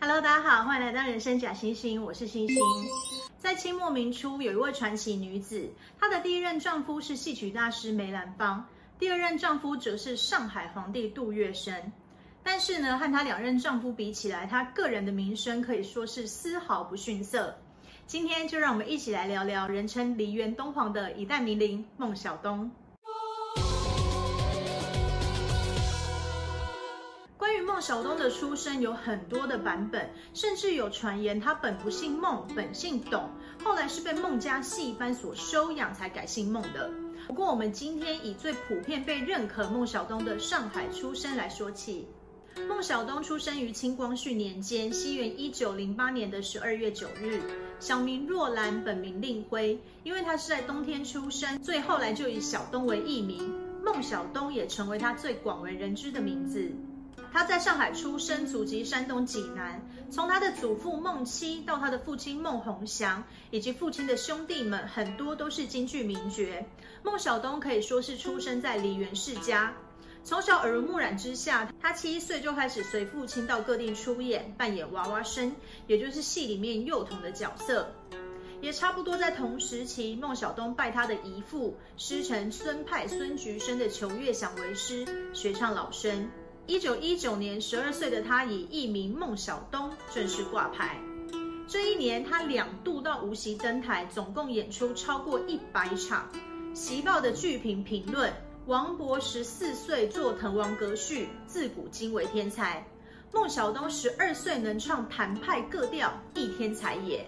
Hello，大家好，欢迎来到人生假星星，我是星星。在清末明初，有一位传奇女子，她的第一任丈夫是戏曲大师梅兰芳，第二任丈夫则是上海皇帝杜月笙。但是呢，和她两任丈夫比起来，她个人的名声可以说是丝毫不逊色。今天就让我们一起来聊聊人称梨园东皇的一代名伶孟小冬。孟小冬的出生有很多的版本，甚至有传言他本不姓孟，本姓董，后来是被孟家戏班所收养才改姓孟的。不过我们今天以最普遍被认可孟小冬的上海出生来说起。孟小冬出生于清光绪年间，西元一九零八年的十二月九日，小名若兰，本名令辉。因为他是在冬天出生，所以后来就以小冬为艺名，孟小冬也成为他最广为人知的名字。他在上海出生，祖籍山东济南。从他的祖父孟七到他的父亲孟鸿祥，以及父亲的兄弟们，很多都是京剧名角。孟小冬可以说是出生在梨园世家，从小耳濡目染之下，他七岁就开始随父亲到各地出演，扮演娃娃生，也就是戏里面幼童的角色。也差不多在同时期，孟小冬拜他的姨父师承孙派孙菊生的裘月祥为师，学唱老生。一九一九年，十二岁的他以艺名孟小冬正式挂牌。这一年，他两度到无锡登台，总共演出超过一百场。《锡报》的剧评评论：王勃十四岁作《滕王阁序》，自古今为天才。孟小冬十二岁能唱谭派各调，亦天才也。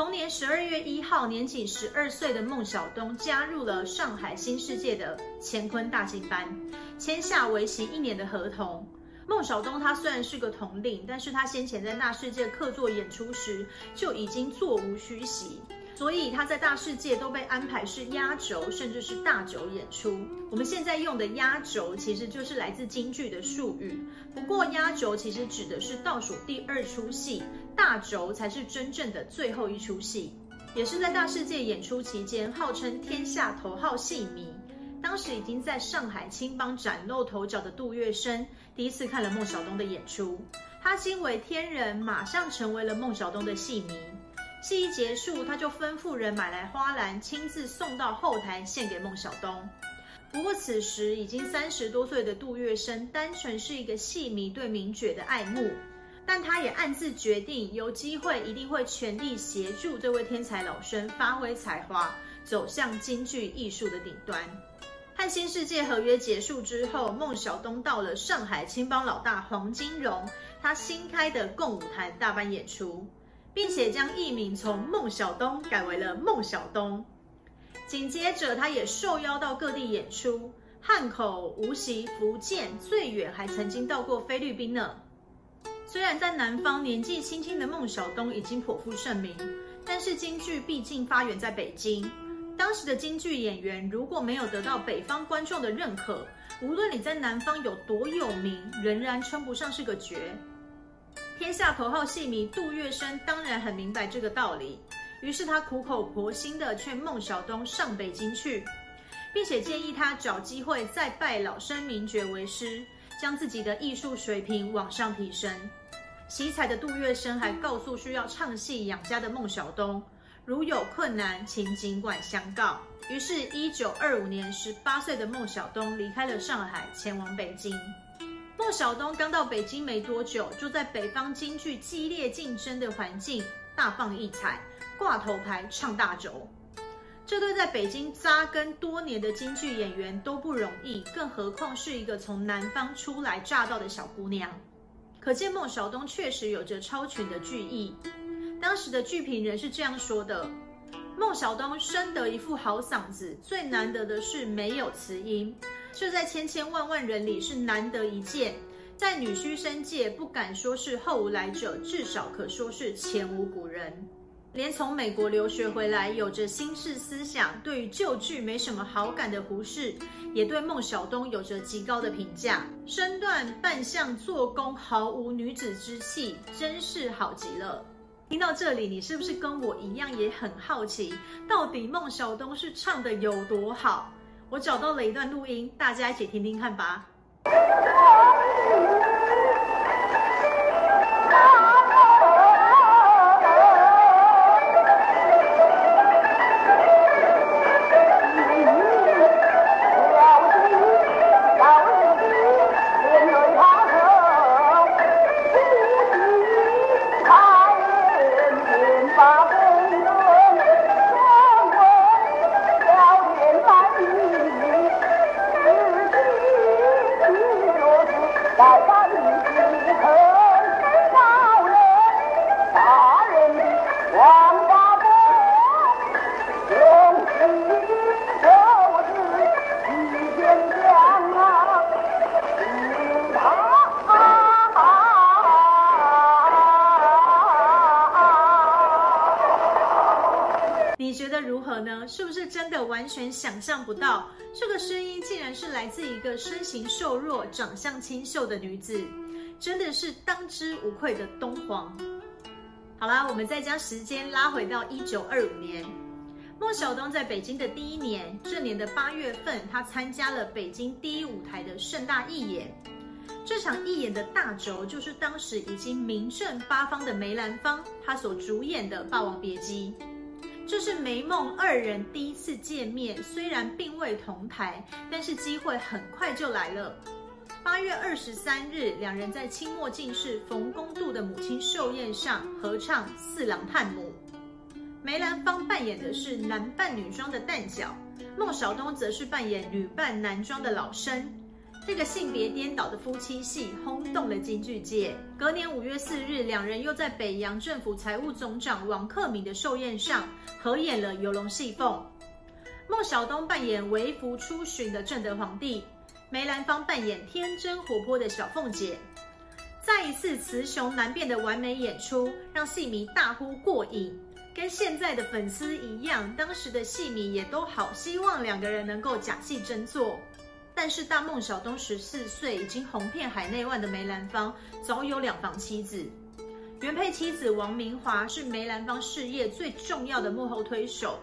同年十二月一号，年仅十二岁的孟小冬加入了上海新世界的乾坤大戏班，签下为期一年的合同。孟小冬他虽然是个童龄，但是他先前在那世界客座演出时就已经座无虚席。所以他在大世界都被安排是压轴，甚至是大轴演出。我们现在用的压轴其实就是来自京剧的术语。不过压轴其实指的是倒数第二出戏，大轴才是真正的最后一出戏。也是在大世界演出期间，号称天下头号戏迷，当时已经在上海青帮崭露头角的杜月笙，第一次看了孟小冬的演出，他惊为天人，马上成为了孟小冬的戏迷。戏一结束，他就吩咐人买来花篮，亲自送到后台献给孟小冬。不过此时已经三十多岁的杜月笙，单纯是一个戏迷对名角的爱慕，但他也暗自决定，有机会一定会全力协助这位天才老生发挥才华，走向京剧艺术的顶端。和新世界合约结束之后，孟小冬到了上海青帮老大黄金荣，他新开的共舞台大班演出。并且将艺名从孟小冬改为了孟小冬。紧接着，他也受邀到各地演出，汉口、无锡、福建，最远还曾经到过菲律宾呢。虽然在南方年纪轻轻的孟小冬已经颇负盛名，但是京剧毕竟发源在北京。当时的京剧演员如果没有得到北方观众的认可，无论你在南方有多有名，仍然称不上是个角。天下头号戏迷杜月笙当然很明白这个道理，于是他苦口婆心地劝孟小冬上北京去，并且建议他找机会再拜老生名角为师，将自己的艺术水平往上提升。奇才的杜月笙还告诉需要唱戏养家的孟小冬，如有困难，请尽管相告。于是，一九二五年，十八岁的孟小冬离开了上海，前往北京。孟小冬刚到北京没多久，就在北方京剧激烈竞争的环境大放异彩，挂头牌唱大轴。这对在北京扎根多年的京剧演员都不容易，更何况是一个从南方初来乍到的小姑娘。可见孟小冬确实有着超群的剧艺。当时的剧评人是这样说的：孟小冬生得一副好嗓子，最难得的是没有词音。这在千千万万人里是难得一见，在女虚声界不敢说是后无来者，至少可说是前无古人。连从美国留学回来、有着新式思想、对于旧剧没什么好感的胡适，也对孟小冬有着极高的评价。身段扮相做工毫无女子之气，真是好极了。听到这里，你是不是跟我一样也很好奇，到底孟小冬是唱得有多好？我找到了一段录音，大家一起听听看吧。全想象不到？这个声音竟然是来自一个身形瘦弱、长相清秀的女子，真的是当之无愧的东皇。好啦，我们再将时间拉回到一九二五年，孟小冬在北京的第一年，这年的八月份，他参加了北京第一舞台的盛大义演。这场义演的大轴就是当时已经名震八方的梅兰芳，她所主演的《霸王别姬》。这是梅孟二人第一次见面，虽然并未同台，但是机会很快就来了。八月二十三日，两人在清末进士冯公度的母亲寿宴上合唱《四郎探母》。梅兰芳扮演的是男扮女装的旦角，孟小冬则是扮演女扮男装的老生。这个性别颠倒的夫妻戏轰动了京剧界。隔年五月四日，两人又在北洋政府财务总长王克敏的寿宴上合演了《游龙戏凤》。孟小冬扮演微服出巡的正德皇帝，梅兰芳扮演天真活泼的小凤姐。再一次雌雄难辨的完美演出，让戏迷大呼过瘾。跟现在的粉丝一样，当时的戏迷也都好希望两个人能够假戏真做。但是大孟小冬十四岁，已经红遍海内外的梅兰芳早有两房妻子。原配妻子王明华是梅兰芳事业最重要的幕后推手，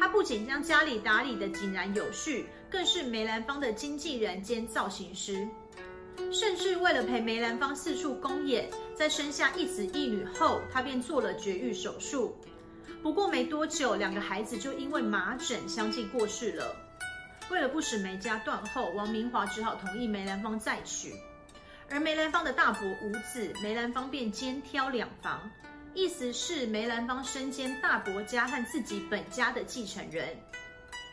她不仅将家里打理得井然有序，更是梅兰芳的经纪人兼造型师。甚至为了陪梅兰芳四处公演，在生下一子一女后，她便做了绝育手术。不过没多久，两个孩子就因为麻疹相继过世了。为了不使梅家断后，王明华只好同意梅兰芳再娶。而梅兰芳的大伯无子，梅兰芳便兼挑两房，意思是梅兰芳身兼大伯家和自己本家的继承人。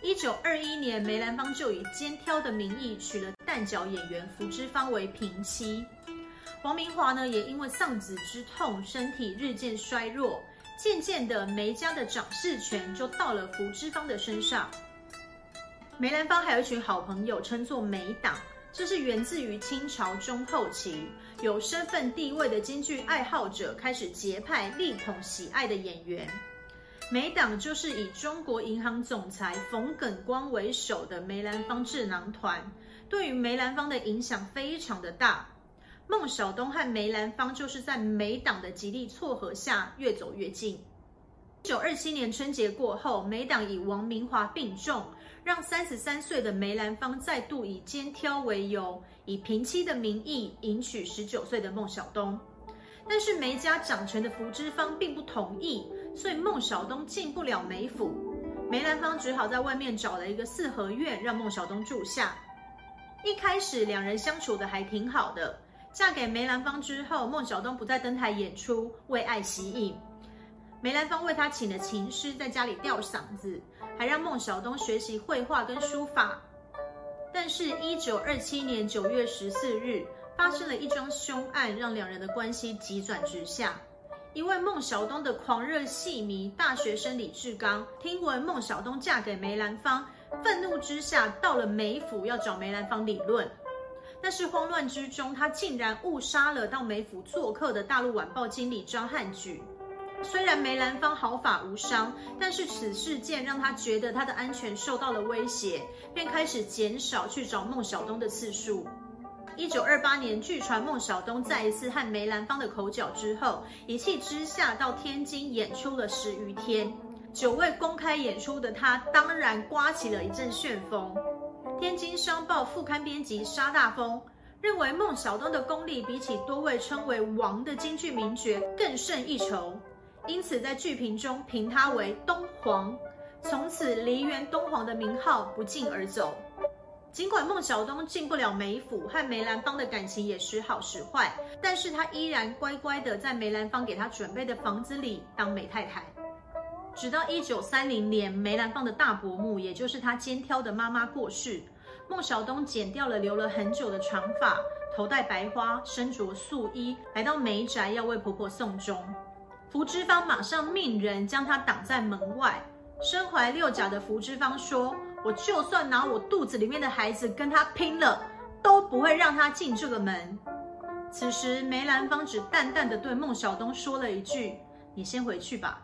一九二一年，梅兰芳就以兼挑的名义娶了旦角演员福芝芳为平妻。王明华呢，也因为丧子之痛，身体日渐衰弱，渐渐的梅家的掌事权就到了福芝芳的身上。梅兰芳还有一群好朋友，称作梅党，这是源自于清朝中后期有身份地位的京剧爱好者开始结派力捧喜爱的演员。梅党就是以中国银行总裁冯耿光为首的梅兰芳智囊团，对于梅兰芳的影响非常的大。孟小冬和梅兰芳就是在梅党的极力撮合下越走越近。一九二七年春节过后，梅党以王明华病重。让三十三岁的梅兰芳再度以肩挑为由，以平妻的名义迎娶十九岁的孟小冬。但是梅家掌权的福芝芳并不同意，所以孟小冬进不了梅府。梅兰芳只好在外面找了一个四合院让孟小冬住下。一开始两人相处的还挺好的。嫁给梅兰芳之后，孟小冬不再登台演出，为爱息影。梅兰芳为他请了琴师，在家里吊嗓子，还让孟小冬学习绘画跟书法。但是，一九二七年九月十四日，发生了一桩凶案，让两人的关系急转直下。一位孟小冬的狂热戏迷大学生李志刚，听闻孟小冬嫁给梅兰芳，愤怒之下到了梅府要找梅兰芳理论。但是慌乱之中，他竟然误杀了到梅府做客的大陆晚报经理张汉举。虽然梅兰芳毫发无伤，但是此事件让他觉得他的安全受到了威胁，便开始减少去找孟小冬的次数。一九二八年，据传孟小冬再一次和梅兰芳的口角之后，一气之下到天津演出了十余天。久未公开演出的他，当然刮起了一阵旋风。天津商报副刊编辑沙大风认为，孟小冬的功力比起多位称为王的京剧名角更胜一筹。因此，在剧评中评他为东皇，从此梨园东皇的名号不胫而走。尽管孟小冬进不了梅府，和梅兰芳的感情也时好时坏，但是他依然乖乖的在梅兰芳给他准备的房子里当梅太太。直到一九三零年，梅兰芳的大伯母，也就是他肩挑的妈妈过世，孟小冬剪掉了留了很久的长发，头戴白花，身着素衣，来到梅宅要为婆婆送终。福芝芳马上命人将他挡在门外。身怀六甲的福芝芳说：“我就算拿我肚子里面的孩子跟他拼了，都不会让他进这个门。”此时，梅兰芳只淡淡的对孟小冬说了一句：“你先回去吧。”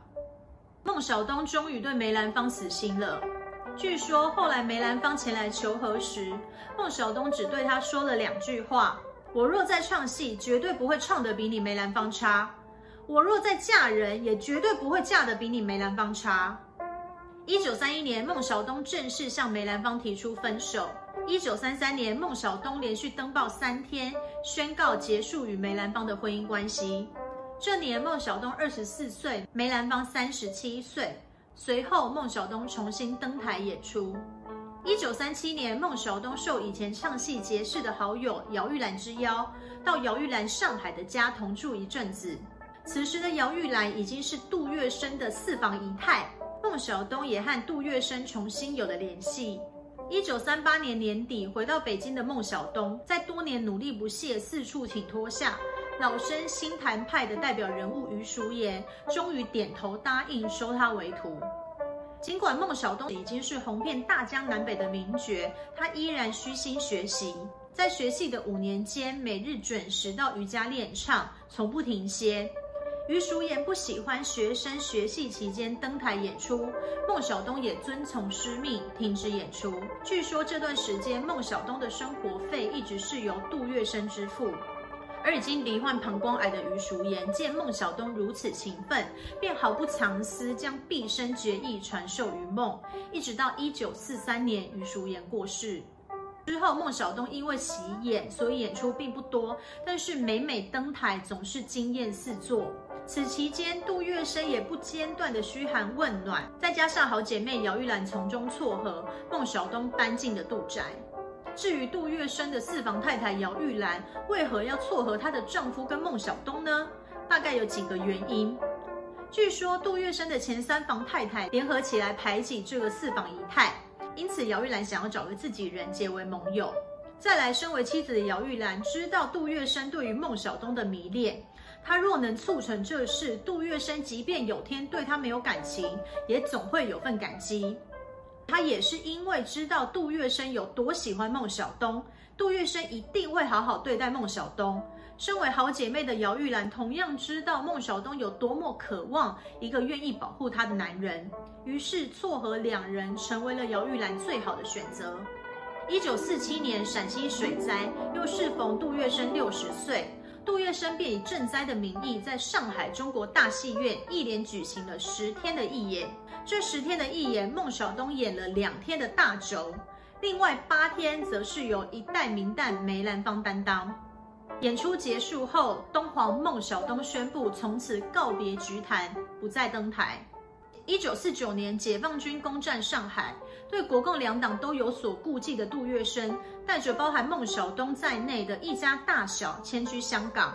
孟小冬终于对梅兰芳死心了。据说后来梅兰芳前来求和时，孟小冬只对他说了两句话：“我若再唱戏，绝对不会唱得比你梅兰芳差；我若再嫁人，也绝对不会嫁得比你梅兰芳差。”一九三一年，孟小冬正式向梅兰芳提出分手。一九三三年，孟小冬连续登报三天，宣告结束与梅兰芳的婚姻关系。这年，孟小冬二十四岁，梅兰芳三十七岁。随后，孟小冬重新登台演出。一九三七年，孟小冬受以前唱戏结识的好友姚玉兰之邀，到姚玉兰上海的家同住一阵子。此时的姚玉兰已经是杜月笙的四房姨太，孟小冬也和杜月笙重新有了联系。一九三八年年底回到北京的孟小冬，在多年努力不懈、四处请托下，老生新谭派的代表人物余淑妍终于点头答应收他为徒。尽管孟小冬已经是红遍大江南北的名角，他依然虚心学习，在学戏的五年间，每日准时到余家练唱，从不停歇。余淑妍不喜欢学生学戏期间登台演出，孟小冬也遵从师命停止演出。据说这段时间，孟小冬的生活费一直是由杜月笙支付。而已经罹患膀胱癌的余淑妍见孟小冬如此勤奋，便毫不藏私将毕生绝艺传授于孟。一直到一九四三年，余淑妍过世之后，孟小冬因为喜演，所以演出并不多，但是每每登台总是惊艳四座。此期间，杜月笙也不间断的嘘寒问暖，再加上好姐妹姚玉兰从中撮合，孟小冬搬进了杜宅。至于杜月笙的四房太太姚玉兰为何要撮合她的丈夫跟孟小冬呢？大概有几个原因。据说杜月笙的前三房太太联合起来排挤这个四房姨太，因此姚玉兰想要找个自己人结为盟友。再来，身为妻子的姚玉兰知道杜月笙对于孟小冬的迷恋。他若能促成这事，杜月笙即便有天对他没有感情，也总会有份感激。他也是因为知道杜月笙有多喜欢孟小冬，杜月笙一定会好好对待孟小冬。身为好姐妹的姚玉兰同样知道孟小冬有多么渴望一个愿意保护她的男人，于是撮合两人成为了姚玉兰最好的选择。一九四七年陕西水灾，又适逢杜月笙六十岁。杜月笙便以赈灾的名义，在上海中国大戏院一连举行了十天的义演。这十天的义演，孟小冬演了两天的大轴，另外八天则是由一代名旦梅兰芳担当。演出结束后，东皇孟小冬宣布从此告别菊坛，不再登台。一九四九年，解放军攻占上海，对国共两党都有所顾忌的杜月笙，带着包含孟小冬在内的一家大小迁居香港。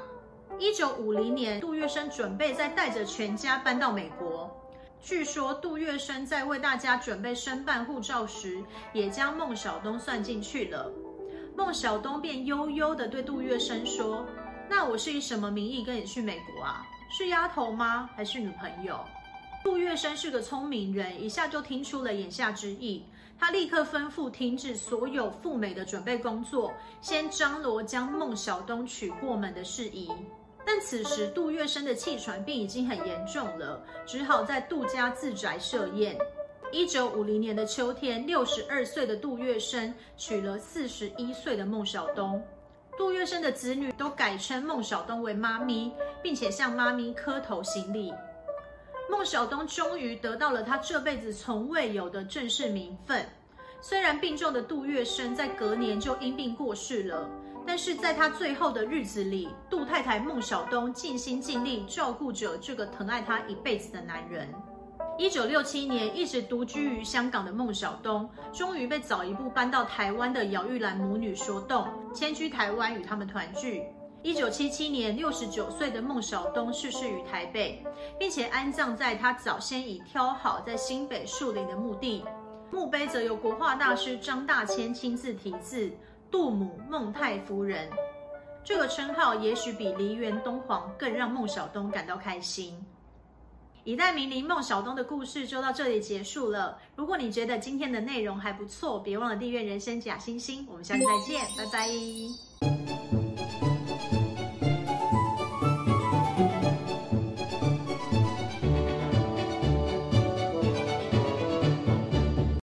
一九五零年，杜月笙准备再带着全家搬到美国。据说杜月笙在为大家准备申办护照时，也将孟小冬算进去了。孟小冬便悠悠地对杜月笙说：“那我是以什么名义跟你去美国啊？是丫头吗？还是女朋友？”杜月笙是个聪明人，一下就听出了眼下之意。他立刻吩咐停止所有赴美的准备工作，先张罗将孟小冬娶过门的事宜。但此时杜月笙的气喘病已经很严重了，只好在杜家自宅设宴。一九五零年的秋天，六十二岁的杜月笙娶了四十一岁的孟小冬。杜月笙的子女都改称孟小冬为妈咪，并且向妈咪磕头行礼。孟小冬终于得到了他这辈子从未有的正式名分。虽然病重的杜月笙在隔年就因病过世了，但是在他最后的日子里，杜太太孟小冬尽心尽力照顾着这个疼爱她一辈子的男人。一九六七年，一直独居于香港的孟小冬，终于被早一步搬到台湾的姚玉兰母女说动，迁居台湾与他们团聚。一九七七年，六十九岁的孟小冬逝世于台北，并且安葬在他早先已挑好在新北树林的墓地。墓碑则由国画大师张大千亲自题字“杜母孟太夫人”。这个称号也许比梨园东皇更让孟小冬感到开心。一代名伶孟小冬的故事就到这里结束了。如果你觉得今天的内容还不错，别忘了订阅人生假星星。我们下次再见，拜拜。